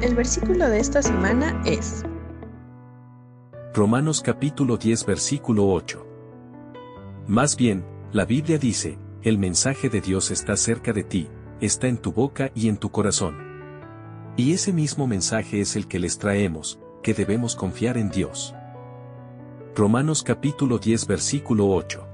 El versículo de esta semana es Romanos capítulo 10 versículo 8. Más bien, la Biblia dice, el mensaje de Dios está cerca de ti, está en tu boca y en tu corazón. Y ese mismo mensaje es el que les traemos, que debemos confiar en Dios. Romanos capítulo 10 versículo 8.